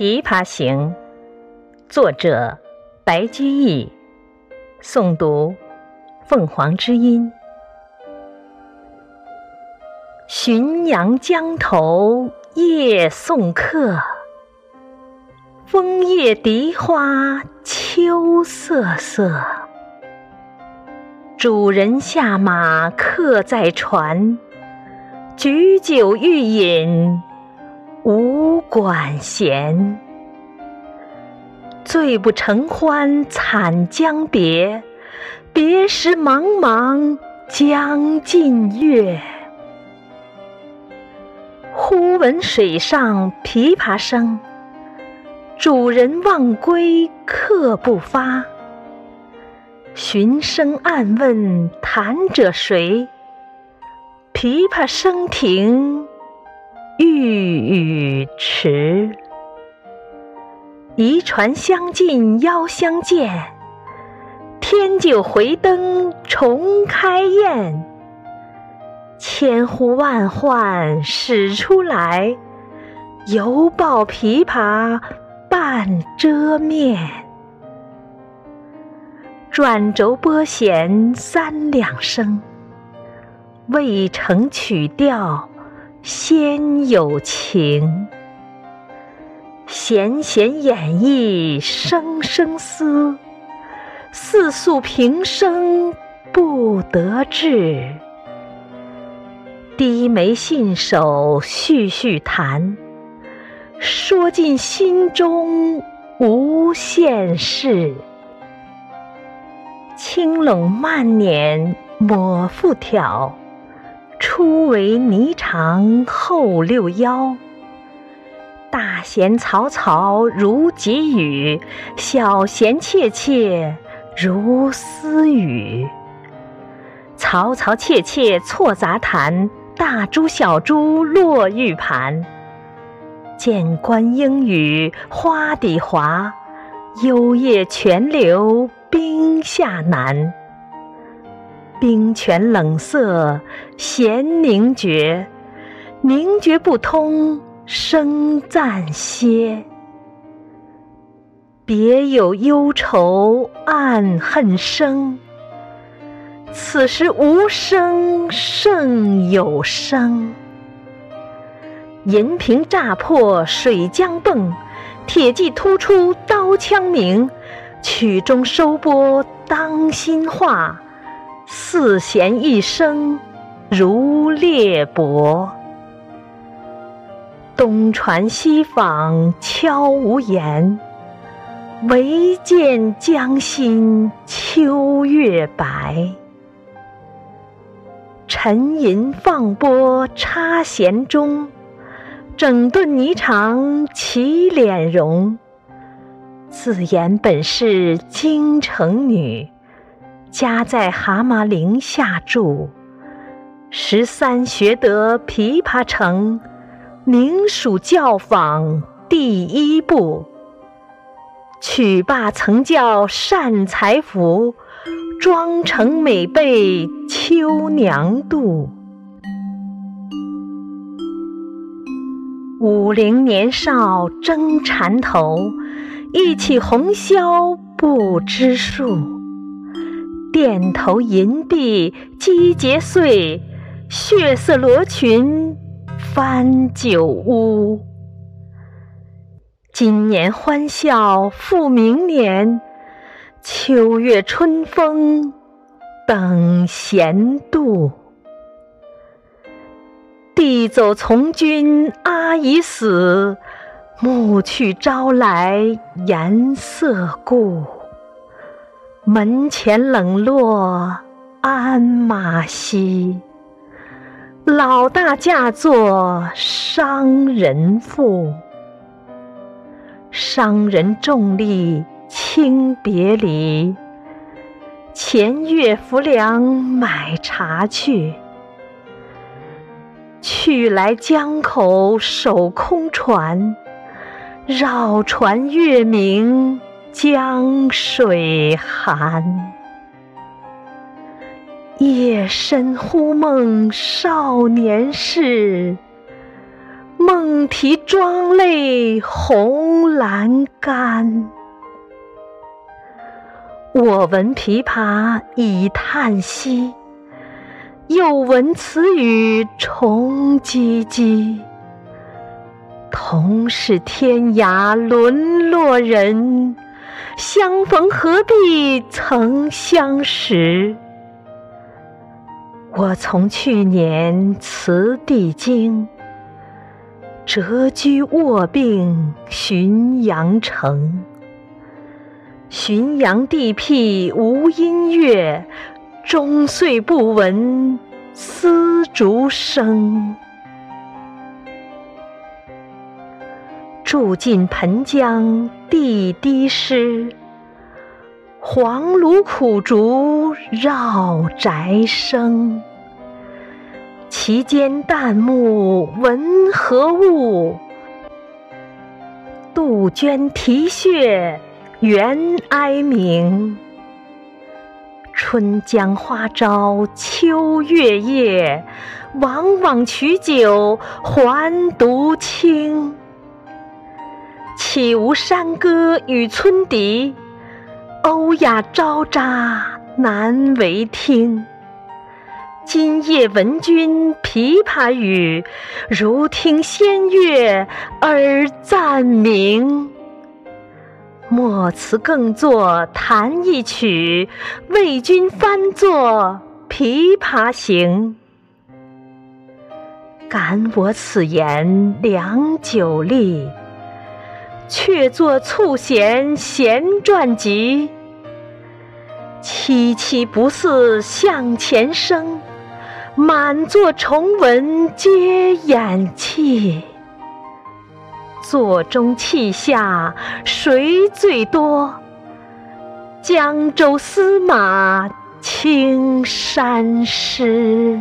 琵琶行》作者白居易，诵读凤凰之音。浔阳江头夜送客，枫叶荻花秋瑟瑟。主人下马客在船，举酒欲饮。无管弦，醉不成欢惨将别，别时茫茫江浸月。忽闻水上琵琶声，主人忘归客不发。寻声暗问弹者谁？琵琶声停。欲语迟，移船相近邀相见。添酒回灯重开宴。千呼万唤始出来，犹抱琵琶半遮面。转轴拨弦三两声，未成曲调。先有情，弦弦掩抑声声思，似诉平生不得志。低眉信手续续弹，说尽心中无限事。轻拢慢捻抹复挑。初为霓裳后六幺，大弦嘈嘈如急雨，小弦切切如私语。嘈嘈切切错杂弹，大珠小珠落玉盘。间关莺语花底滑，幽咽泉流冰下难。冰泉冷涩弦凝绝，凝绝不通声暂歇。别有忧愁暗恨生，此时无声胜有声。银瓶乍破水浆迸，铁骑突出刀枪鸣。曲终收拨当心画。四弦一声如裂帛，东传西访悄无言，唯见江心秋月白。沉吟放拨插弦中，整顿霓裳起敛容。自言本是京城女。家在蛤蟆陵下住，十三学得琵琶成，名属教坊第一部。曲罢曾教善才服，妆成每被秋娘妒。五陵年少争缠头，一起红绡不知数。钿头银篦击节碎，血色罗裙翻酒污。今年欢笑复明年，秋月春风等闲度。弟走从军阿姨死，暮去朝来颜色故。门前冷落鞍马稀，老大嫁作商人妇。商人重利轻别离，前月浮梁买茶去，去来江口守空船，绕船月明。江水寒，夜深忽梦少年事。梦啼妆泪红阑干。我闻琵琶已叹息，又闻此语重唧唧。同是天涯沦落人，相逢何必曾相识。我从去年辞帝京，谪居卧病浔阳城。浔阳地僻无音乐，终岁不闻丝竹声。住近盆江地低湿，黄芦苦竹绕宅生。其间旦暮闻何物？杜鹃啼血。猿哀鸣，春江花朝秋月夜，往往取酒还独倾。岂无山歌与村笛，欧亚招札难为听。今夜闻君琵琶语，如听仙乐耳暂明。莫辞更作弹一曲，为君翻作《琵琶行》。感我此言良久立，却作促弦弦传急。凄凄不似向前声，满座重闻皆掩泣。座中泣下谁最多？江州司马青衫湿。